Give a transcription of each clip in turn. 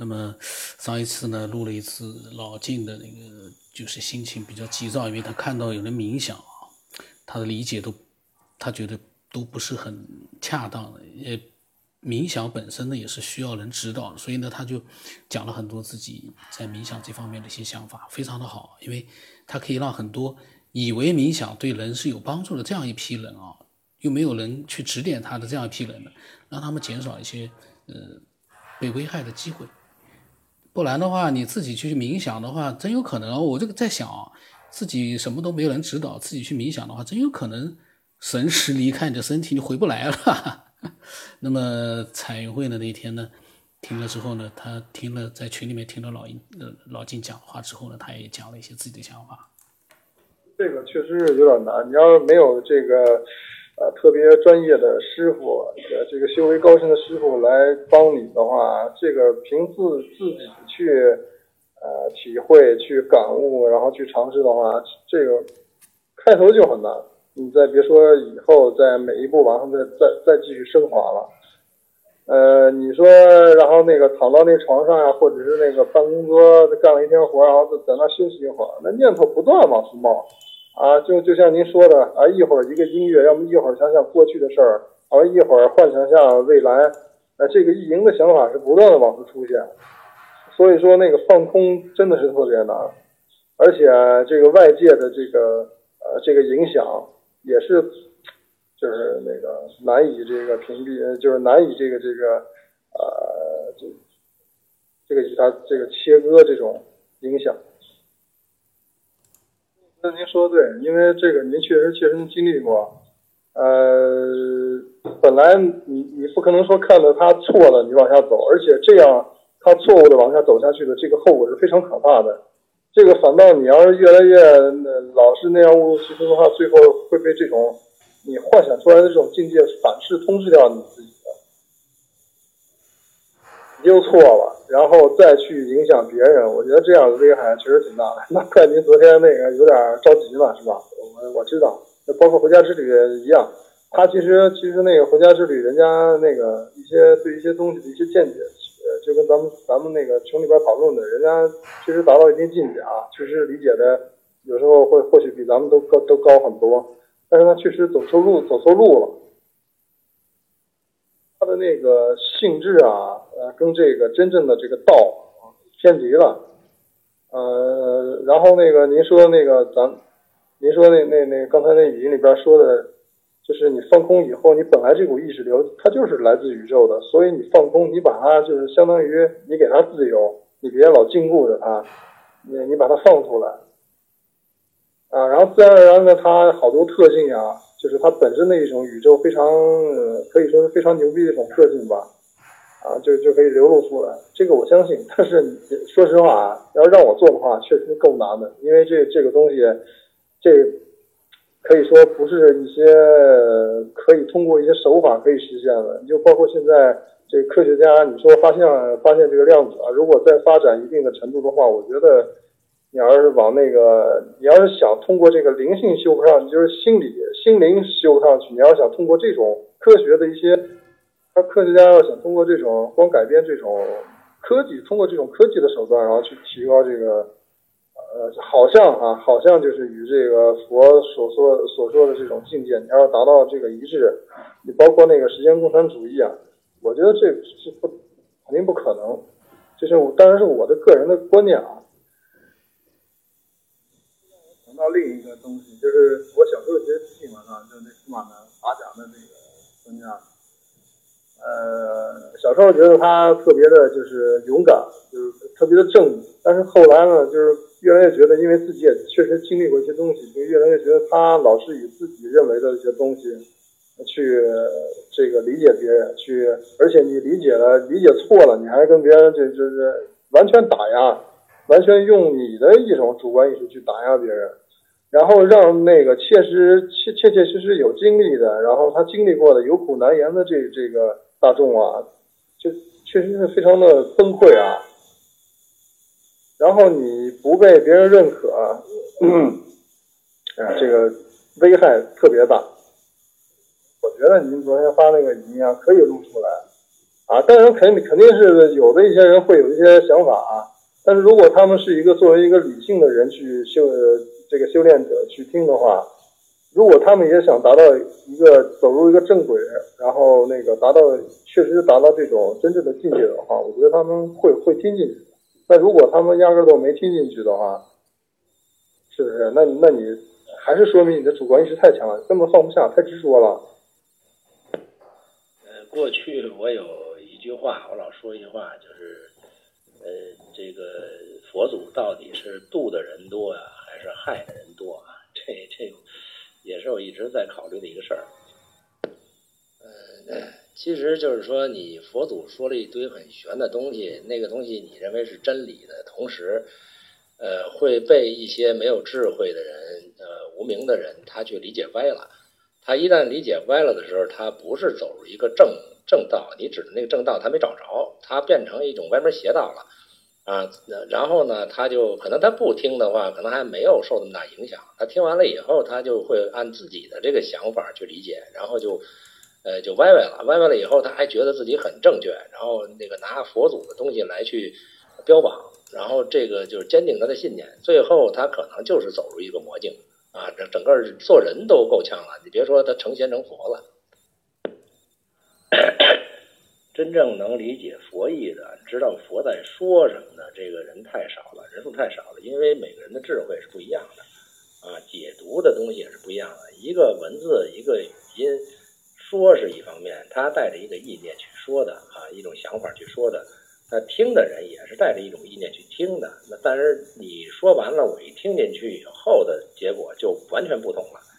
那么上一次呢，录了一次老静的那个，就是心情比较急躁，因为他看到有人冥想啊，他的理解都，他觉得都不是很恰当的。也冥想本身呢，也是需要人指导的，所以呢，他就讲了很多自己在冥想这方面的一些想法，非常的好，因为他可以让很多以为冥想对人是有帮助的这样一批人啊，又没有人去指点他的这样一批人，让他们减少一些呃被危害的机会。不然的话，你自己去冥想的话，真有可能。我这个在想，自己什么都没有人指导，自己去冥想的话，真有可能神识离开你的身体，你回不来了。那么彩云会的那天呢，听了之后呢，他听了在群里面听了老鹰呃老金讲话之后呢，他也讲了一些自己的想法。这个确实是有点难，你要是没有这个。呃，特别专业的师傅，呃，这个修为高深的师傅来帮你的话，这个凭自自己去，呃，体会、去感悟，然后去尝试的话，这个开头就很难。你再别说以后在每一步往上再再再继续升华了。呃，你说，然后那个躺到那床上呀，或者是那个办公桌干了一天活，然后在那休息一会儿，那念头不断往出冒。啊，就就像您说的啊，一会儿一个音乐，要么一会儿想想过去的事儿，啊，一会儿幻想下未来，啊，这个意淫的想法是不断的往出出现，所以说那个放空真的是特别难，而且这个外界的这个呃这个影响也是，就是那个难以这个屏蔽，就是难以这个这个呃这这个与它这个切割这种影响。那您说的对，因为这个您确实切身经历过，呃，本来你你不可能说看到他错了你往下走，而且这样他错误的往下走下去的这个后果是非常可怕的。这个反倒你要是越来越老是那样误入歧途的话，最后会被这种你幻想出来的这种境界反噬通知掉你自己的，又错了。然后再去影响别人，我觉得这样的危害确实挺大的。那怪您昨天那个有点着急了，是吧？我我知道，包括回家之旅一样，他其实其实那个回家之旅，人家那个一些对一些东西的一些见解，呃，就跟咱们咱们那个群里边讨论的，人家确实达到一定境界啊，确实理解的有时候会或许比咱们都高都高很多，但是他确实走错路走错路了，的那个性质啊。呃，跟这个真正的这个道偏离了，呃，然后那个您说那个咱，您说那那那刚才那语音里边说的，就是你放空以后，你本来这股意识流它就是来自宇宙的，所以你放空，你把它就是相当于你给它自由，你别老禁锢着它，你你把它放出来，啊，然后自然而然的它好多特性呀，就是它本身的一种宇宙非常可以说是非常牛逼的一种特性吧。啊，就就可以流露出来，这个我相信。但是说实话啊，要让我做的话，确实够难的，因为这这个东西，这可以说不是一些可以通过一些手法可以实现的。就包括现在这科学家，你说发现发现这个量子啊，如果再发展一定的程度的话，我觉得你要是往那个，你要是想通过这个灵性修不上，就是心理心灵修不上去，你要想通过这种科学的一些。他科学家要想通过这种光改变这种科技，通过这种科技的手段，然后去提高这个，呃，好像啊，好像就是与这个佛所说所说的这种境界，你要达到这个一致，你包括那个时间共产主义啊，我觉得这是不肯定不可能，这是我当然是我的个人的观念啊。想到另一个东西，就是我小时候其实听过啊，就是那司马南打假的那个专家。呃，小时候觉得他特别的，就是勇敢，就是特别的正义。但是后来呢，就是越来越觉得，因为自己也确实经历过一些东西，就越来越觉得他老是以自己认为的一些东西去这个理解别人，去而且你理解了，理解错了，你还跟别人就就是完全打压，完全用你的一种主观意识去打压别人。然后让那个切实切切切实实有经历的，然后他经历过的有苦难言的这这个大众啊，就确实是非常的崩溃啊。然后你不被别人认可，嗯，这个危害特别大。我觉得您昨天发那个语音啊，可以录出来啊，当然肯肯定是有的一些人会有一些想法啊，但是如果他们是一个作为一个理性的人去修这个修炼者去听的话，如果他们也想达到一个走入一个正轨，然后那个达到确实达到这种真正的境界的话，我觉得他们会会听进去。那如果他们压根都没听进去的话，是不是？那那你还是说明你的主观意识太强了，根本放不下，太执着了。呃，过去我有。一句话，我老说一句话，就是，呃，这个佛祖到底是度的人多呀，是害的人多啊？这这也是我一直在考虑的一个事儿。呃，其实就是说，你佛祖说了一堆很玄的东西，那个东西你认为是真理的同时，呃，会被一些没有智慧的人，呃，无名的人，他去理解歪了。他一旦理解歪了的时候，他不是走入一个正。正道，你指的那个正道，他没找着，他变成一种歪门邪道了，啊，然后呢，他就可能他不听的话，可能还没有受那么大影响。他听完了以后，他就会按自己的这个想法去理解，然后就，呃，就歪歪了，歪歪了以后，他还觉得自己很正确，然后那个拿佛祖的东西来去标榜，然后这个就是坚定他的信念，最后他可能就是走入一个魔境啊，整整个做人都够呛了，你别说他成仙成佛了。真正能理解佛意的，知道佛在说什么的，这个人太少了，人数太少了。因为每个人的智慧是不一样的，啊，解读的东西也是不一样的。一个文字，一个语音，说是一方面，他带着一个意念去说的，啊，一种想法去说的。那听的人也是带着一种意念去听的。那但是你说完了，我一听进去以后的结果就完全不同了。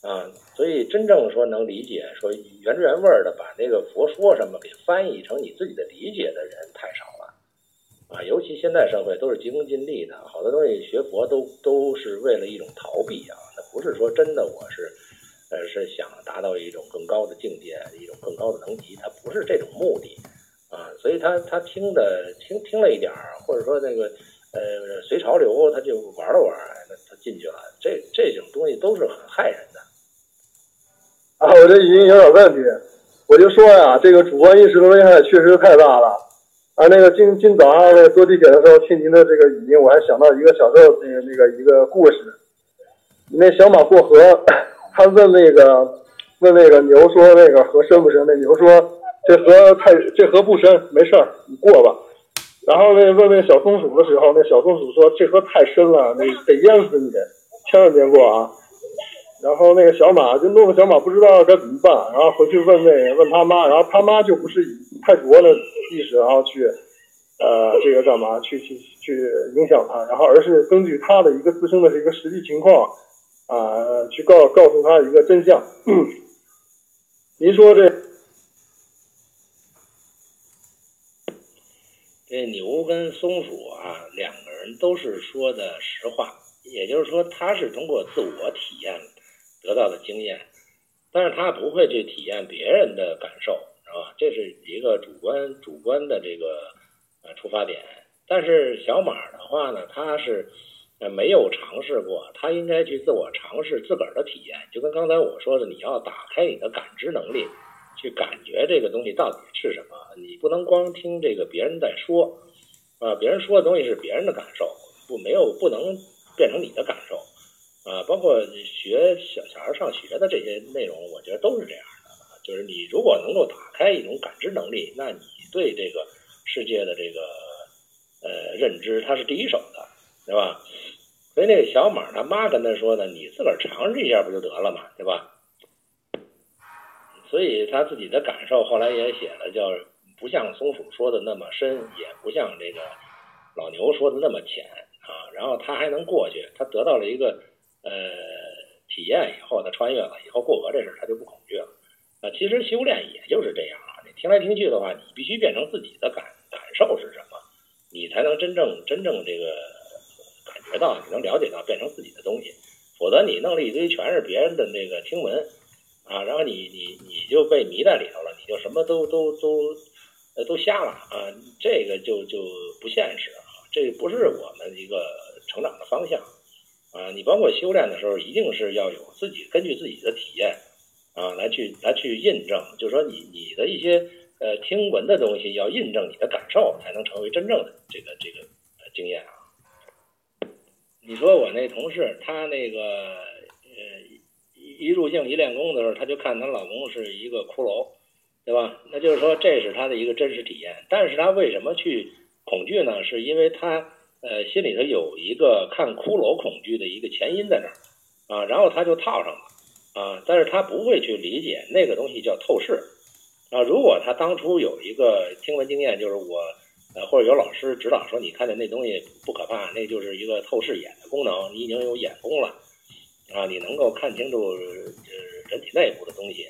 啊，所以真正说能理解，说原汁原味儿的把那个佛说什么给翻译成你自己的理解的人太少了，啊，尤其现在社会都是急功近利的，好多东西学佛都都是为了一种逃避啊，那不是说真的我是，呃，是想达到一种更高的境界，一种更高的能级，他不是这种目的，啊，所以他他听的听听了一点儿，或者说那个呃随潮流，他就玩了玩，那他进去了，这这种东西都是很害人的。啊，我这语音有点问题，我就说呀，这个主观意识的危害确实太大了。啊，那个今今早上那个坐地铁的时候听您的这个语音，我还想到一个小时候那个那个一个故事。那小马过河，他问那个问那个牛说那个河深不深？那牛说这河太这河不深，没事儿，你过吧。然后那问那小松鼠的时候，那小松鼠说这河太深了，那得淹死你，千万别过啊。然后那个小马就弄得小马不知道该怎么办，然后回去问那问他妈，然后他妈就不是以太浊的意识，然后去，呃，这个干嘛去去去影响他，然后而是根据他的一个自身的这个实际情况，啊，去告告诉他一个真相。您说这，这牛跟松鼠啊，两个人都是说的实话，也就是说，他是通过自我体验。得到的经验，但是他不会去体验别人的感受，是吧？这是一个主观主观的这个呃出发点。但是小马的话呢，他是呃没有尝试过，他应该去自我尝试自个儿的体验。就跟刚才我说的，你要打开你的感知能力，去感觉这个东西到底是什么。你不能光听这个别人在说，啊，别人说的东西是别人的感受，不没有不能变成你的感受。啊，包括学小小孩上学的这些内容，我觉得都是这样的。就是你如果能够打开一种感知能力，那你对这个世界的这个呃认知，它是第一手的，对吧？所以那个小马他妈跟他说呢，你自个儿尝试一下不就得了嘛，对吧？所以他自己的感受后来也写了，叫不像松鼠说的那么深，也不像这个老牛说的那么浅啊。然后他还能过去，他得到了一个。呃，体验以后他穿越了，以后过河这事他就不恐惧了。啊，其实修炼也就是这样啊。你听来听去的话，你必须变成自己的感感受是什么，你才能真正真正这个感觉到，你能了解到，变成自己的东西。否则你弄了一堆全是别人的那个听闻啊，然后你你你就被迷在里头了，你就什么都都都都瞎了啊，这个就就不现实啊，这不是我们一个成长的方向。啊，你包括修炼的时候，一定是要有自己根据自己的体验啊，来去来去印证，就是说你你的一些呃，听闻的东西要印证你的感受，才能成为真正的这个这个经验啊。你说我那同事，她那个呃一入境一练功的时候，她就看她老公是一个骷髅，对吧？那就是说这是她的一个真实体验。但是她为什么去恐惧呢？是因为她呃心里头有一个看骷髅恐惧的一个前因在那儿啊，然后他就套上了啊，但是他不会去理解那个东西叫透视啊。如果他当初有一个听闻经验，就是我。呃，或者有老师指导说，你看见那东西不可怕，那就是一个透视眼的功能，你已经有眼功了，啊，你能够看清楚呃人体内部的东西，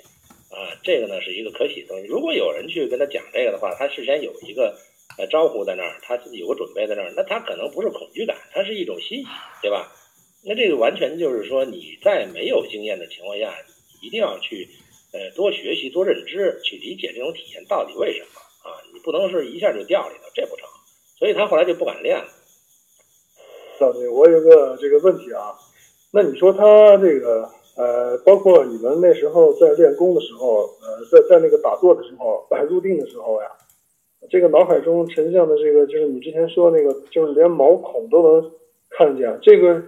啊，这个呢是一个可喜的东西。如果有人去跟他讲这个的话，他事先有一个呃招呼在那儿，他自己有个准备在那儿，那他可能不是恐惧感，他是一种欣喜，对吧？那这个完全就是说你在没有经验的情况下，一定要去呃多学习、多认知，去理解这种体验到底为什么。啊，你不能是一下就掉里头，这不成。所以他后来就不敢练了。少弟，我有个这个问题啊，那你说他这个呃，包括你们那时候在练功的时候，呃，在在那个打坐的时候，入定的时候呀，这个脑海中呈现的这个，就是你之前说那个，就是连毛孔都能看见，这个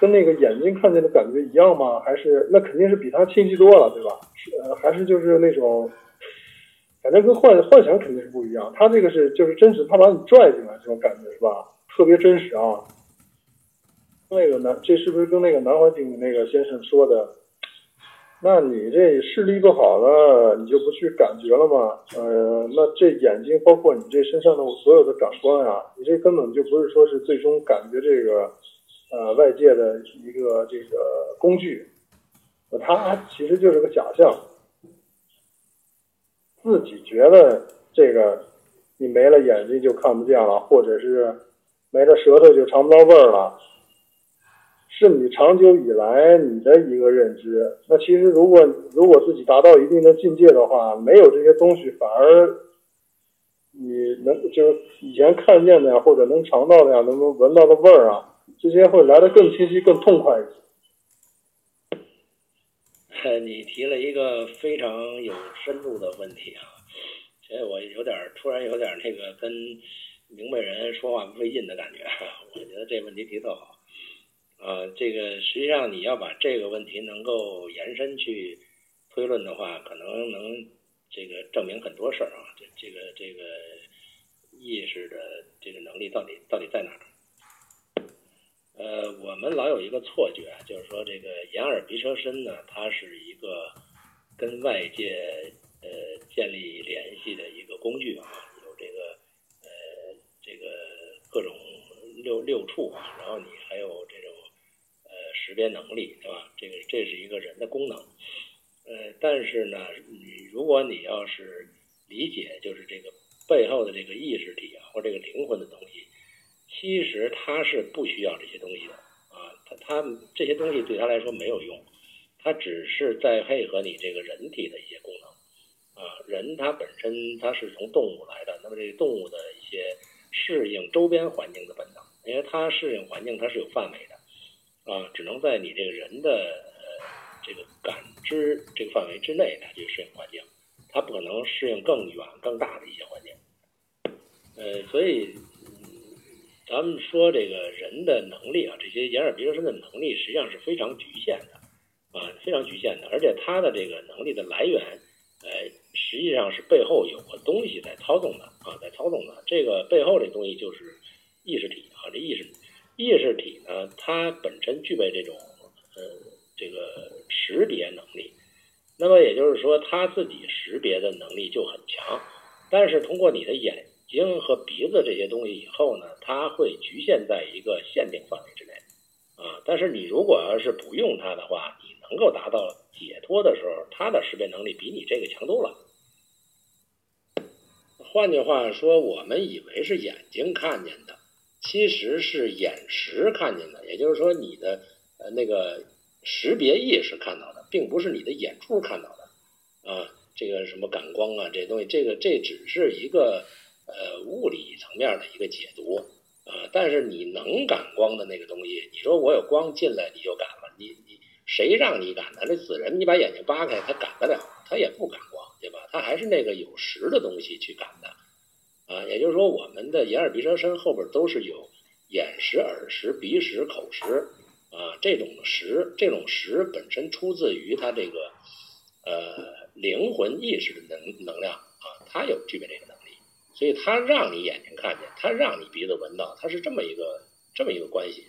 跟那个眼睛看见的感觉一样吗？还是那肯定是比他清晰多了，对吧？是，还是就是那种。反正跟幻幻想肯定是不一样，他这个是就是真实，他把你拽进来这种感觉是吧？特别真实啊。那个南，这是不是跟那个南怀瑾那个先生说的？那你这视力不好了，你就不去感觉了吗？呃，那这眼睛包括你这身上的所有的感官呀，你这根本就不是说是最终感觉这个呃外界的一个这个工具，它其实就是个假象。自己觉得这个你没了眼睛就看不见了，或者是没了舌头就尝不到味儿了，是你长久以来你的一个认知。那其实如果如果自己达到一定的境界的话，没有这些东西，反而你能就是以前看见的呀，或者能尝到的呀，能够闻到的味儿啊，这些会来的更清晰、更痛快一些。你提了一个非常有深度的问题啊，所以我有点突然有点那个跟明白人说话不费劲的感觉。我觉得这问题提特好啊，这个实际上你要把这个问题能够延伸去推论的话，可能能这个证明很多事儿啊。这这个这个意识的这个能力到底到底在哪儿？呃，我们老有一个错觉，就是说这个眼耳鼻舌身呢，它是一个跟外界呃建立联系的一个工具啊，有这个呃这个各种六六处啊，然后你识别能力，对吧？这个这是一个人的功能，呃，但是呢，你如果你要是理解，就是这个背后的这个意识体啊，或这个灵魂的东西。其实他是不需要这些东西的啊，他他这些东西对他来说没有用，他只是在配合你这个人体的一些功能啊。人他本身他是从动物来的，那么这个动物的一些适应周边环境的本能，因为它适应环境它是有范围的啊，只能在你这个人的这个感知这个范围之内，它去适应环境，它不可能适应更远更大的一些环境，呃，所以。咱们说这个人的能力啊，这些眼耳鼻舌身的能力实际上是非常局限的，啊，非常局限的。而且他的这个能力的来源，呃，实际上是背后有个东西在操纵的啊，在操纵的。这个背后这东西就是意识体啊，这意识意识体呢，它本身具备这种呃这个识别能力。那么也就是说，它自己识别的能力就很强，但是通过你的眼。睛和鼻子这些东西以后呢，它会局限在一个限定范围之内，啊，但是你如果要是不用它的话，你能够达到解脱的时候，它的识别能力比你这个强多了。换句话说，我们以为是眼睛看见的，其实是眼识看见的，也就是说你的呃那个识别意识看到的，并不是你的眼珠看到的，啊，这个什么感光啊这些东西，这个这只是一个。呃，物理层面的一个解读，啊，但是你能感光的那个东西，你说我有光进来你就感了，你你谁让你感的？那死人，你把眼睛扒开，他感得了？他也不感光，对吧？他还是那个有实的东西去感的，啊，也就是说，我们的眼耳鼻舌身后边都是有眼识、耳识、鼻识、口识，啊，这种识，这种识本身出自于它这个呃灵魂意识的能能量啊，它有具备这个能力，所以它让你眼睛看见，它让你鼻子闻到，它是这么一个这么一个关系。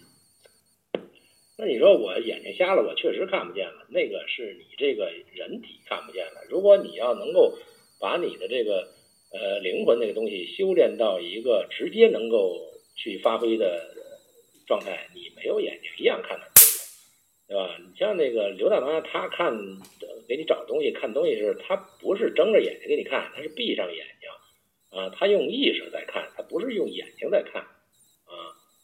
那你说我眼睛瞎了，我确实看不见了，那个是你这个人体看不见了。如果你要能够把你的这个呃灵魂那个东西修炼到一个直接能够去发挥的状态，你没有眼睛一样看得清楚，对吧？你像那个刘大妈，她看给你找东西看东西是，她不是睁着眼睛给你看，她是闭上眼睛啊，她用意识在看，她不是用眼睛在看。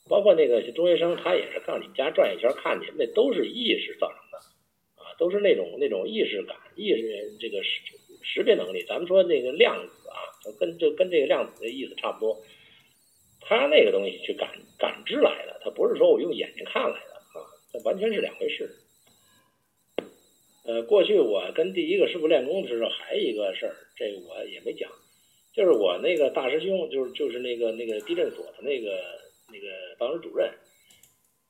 包括那个中学生，他也是上你们家转一圈看去，那都是意识造成的，啊，都是那种那种意识感、意识这个识识别能力。咱们说那个量子啊，跟就跟这个量子的意思差不多，他那个东西去感感知来的，他不是说我用眼睛看来的啊，这完全是两回事。呃，过去我跟第一个师傅练功的时候，还有一个事儿，这个我也没讲，就是我那个大师兄，就是就是那个那个地震所的那个。那个办公室主任，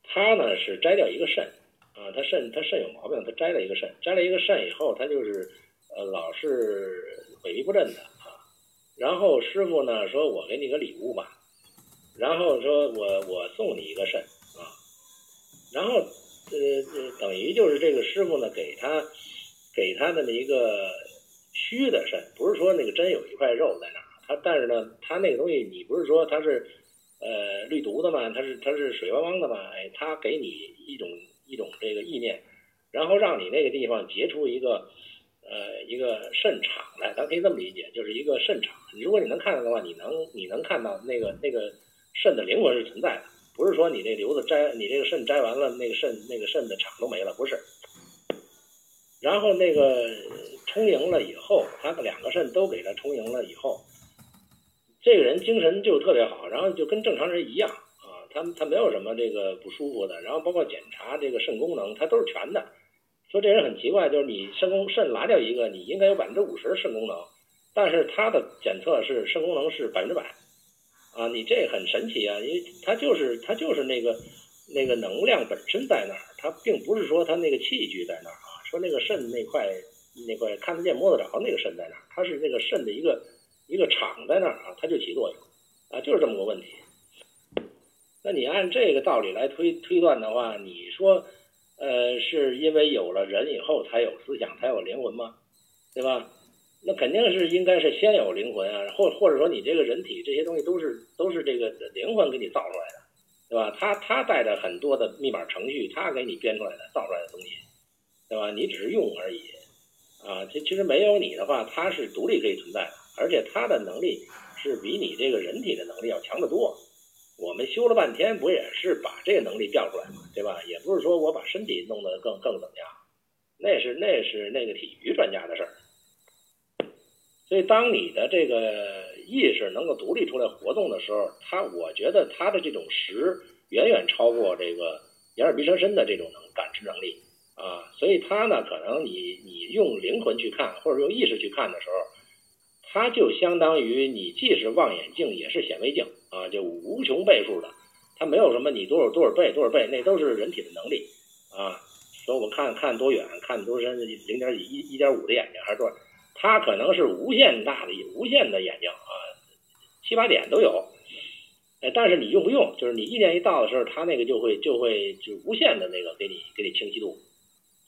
他呢是摘掉一个肾啊，他肾他肾有毛病，他摘了一个肾，摘了一个肾以后，他就是呃老是萎靡不振的。然后师傅呢说：“我给你个礼物吧。”然后说：“我我送你一个肾啊。”然后呃等于就是这个师傅呢给他给他的那一个虚的肾，不是说那个真有一块肉在那儿，他但是呢他那个东西你不是说他是。呃，绿毒的嘛，它是它是水汪汪的嘛，哎，它给你一种一种这个意念，然后让你那个地方结出一个呃一个肾场哎，咱可以这么理解，就是一个肾场。如果你能看到的话，你能你能看到那个那个肾的灵魂是存在的，不是说你这瘤子摘你这个肾摘完了，那个肾那个肾的场都没了，不是。然后那个充盈了以后，他两个肾都给他充盈了以后。这个人精神就特别好，然后就跟正常人一样啊，他他没有什么这个不舒服的，然后包括检查这个肾功能，他都是全的。说这人很奇怪，就是你肾功肾拿掉一个，你应该有百分之五十的肾功能，但是他的检测是肾功能是百分之百，啊，你这很神奇啊，因为他就是他就是那个那个能量本身在那儿，他并不是说他那个器具在那儿啊，说那个肾那块那块看得见摸得着那个肾在那儿，它是那个肾的一个。一个场在那儿啊，它就起作用，啊，就是这么个问题。那你按这个道理来推推断的话，你说，呃，是因为有了人以后才有思想，才有灵魂吗？对吧？那肯定是应该是先有灵魂啊，或或者说你这个人体这些东西都是都是这个灵魂给你造出来的，对吧？他他带着很多的密码程序，他给你编出来的造出来的东西，对吧？你只是用而已，啊，其其实没有你的话，它是独立可以存在的。而且他的能力是比你这个人体的能力要强得多。我们修了半天，不也是把这个能力调出来吗？对吧？也不是说我把身体弄得更更怎么样，那是那是那个体育专家的事儿。所以，当你的这个意识能够独立出来活动的时候，他我觉得他的这种识远远超过这个眼耳鼻舌身的这种能感知能力啊。所以，他呢，可能你你用灵魂去看，或者用意识去看的时候。它就相当于你既是望远镜也是显微镜啊，就无穷倍数的，它没有什么你多少多少倍多少倍，那都是人体的能力啊。所以我们看看多远，看多深，零点几一一点五的眼睛还是多少？它可能是无限大的无限的眼睛啊，七八点都有。哎，但是你用不用？就是你意念一到的时候，它那个就会就会就无限的那个给你给你清晰度。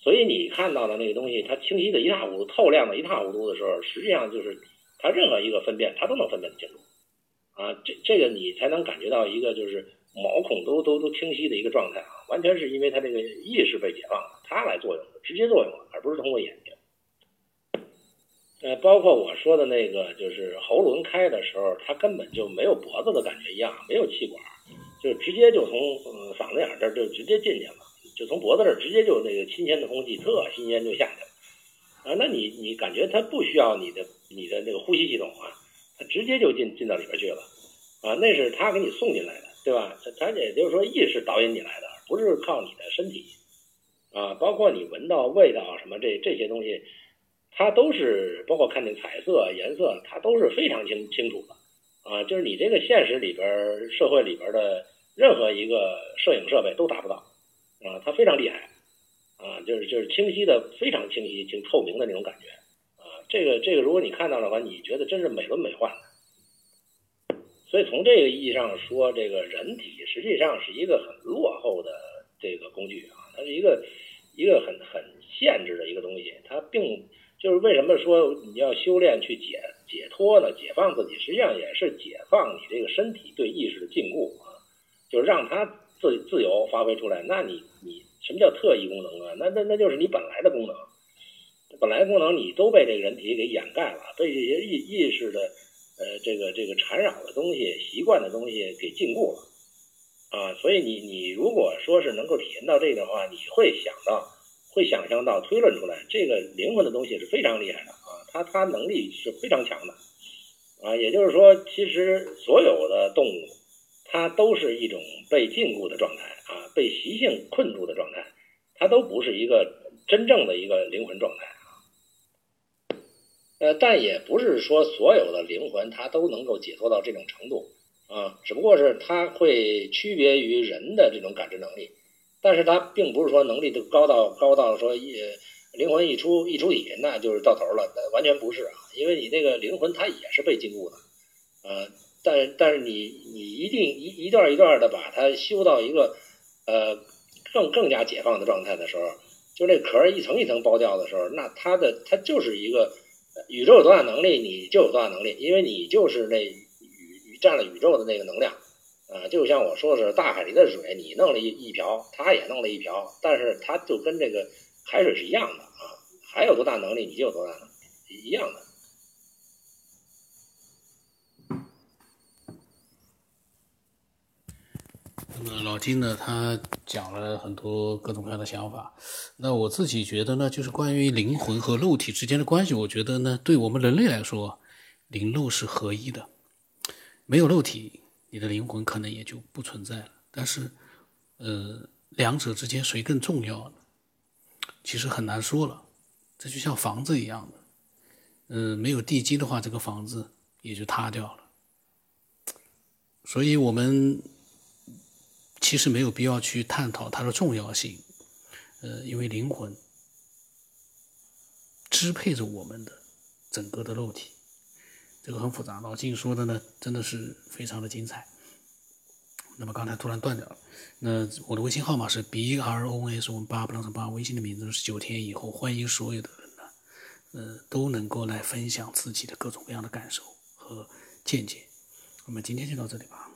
所以你看到的那个东西，它清晰的一塌糊涂，透亮的一塌糊涂的时候，实际上就是。它任何一个分辨，它都能分辨得清楚，啊，这这个你才能感觉到一个就是毛孔都都都清晰的一个状态啊，完全是因为它这个意识被解放了，它来作用的，直接作用了，而不是通过眼睛。呃，包括我说的那个，就是喉轮开的时候，它根本就没有脖子的感觉一样，没有气管，就直接就从嗓子眼这儿就直接进去了，就从脖子这儿直接就那个新鲜的空气特新鲜就下去了。啊，那你你感觉它不需要你的你的那个呼吸系统啊，他直接就进进到里边去了，啊，那是他给你送进来的，对吧？他他也就是说意识导引你来的，不是靠你的身体，啊，包括你闻到味道什么这这些东西，它都是包括看见彩色、颜色，它都是非常清清楚的啊。就是你这个现实里边社会里边的任何一个摄影设备都达不到啊，它非常厉害啊，就是就是清晰的非常清晰、清透明的那种感觉。这个这个，如果你看到的话，你觉得真是美轮美奂的。所以从这个意义上说，这个人体实际上是一个很落后的这个工具啊，它是一个一个很很限制的一个东西，它并。就是为什么说你要修炼去解解脱呢？解放自己，实际上也是解放你这个身体对意识的禁锢啊，就是让它自自由发挥出来。那你你什么叫特异功能啊？那那那就是你本来的功能，本来功能你都被这个人体给掩盖了，被这些意意识的呃这个这个缠绕的东西、习惯的东西给禁锢了啊。所以你你如果说是能够体验到这个的话，你会想到。会想象到推论出来，这个灵魂的东西是非常厉害的啊，它它能力是非常强的啊，也就是说，其实所有的动物，它都是一种被禁锢的状态啊，被习性困住的状态，它都不是一个真正的一个灵魂状态。呃，但也不是说所有的灵魂它都能够解脱到这种程度啊，只不过是它会区别于人的这种感知能力。但是它并不是说能力都高到高到说一灵魂一出一出体，那就是到头了，完全不是啊！因为你这个灵魂它也是被禁锢的，呃，但但是你你一定一一段一段的把它修到一个呃更更加解放的状态的时候，就那壳一层一层剥掉的时候，那它的它就是一个宇宙有多大能力，你就有多大能力，因为你就是那宇宇占了宇宙的那个能量。啊，就像我说的是，大海里的水，你弄了一一瓢，他也弄了一瓢，但是他就跟这个海水是一样的啊。还有多大能力，你就有多大能力，一样的。那么老金呢，他讲了很多各种各样的想法。那我自己觉得呢，就是关于灵魂和肉体之间的关系，我觉得呢，对我们人类来说，灵肉是合一的，没有肉体。你的灵魂可能也就不存在了，但是，呃，两者之间谁更重要？其实很难说了。这就像房子一样的，嗯，没有地基的话，这个房子也就塌掉了。所以，我们其实没有必要去探讨它的重要性，呃，因为灵魂支配着我们的整个的肉体。这个很复杂，老静说的呢，真的是非常的精彩。那么刚才突然断掉了，那我的微信号码是 b r o n s，我们八不能成八，微信的名字是九天以后，欢迎所有的人呢，呃，都能够来分享自己的各种各样的感受和见解。我们今天就到这里吧。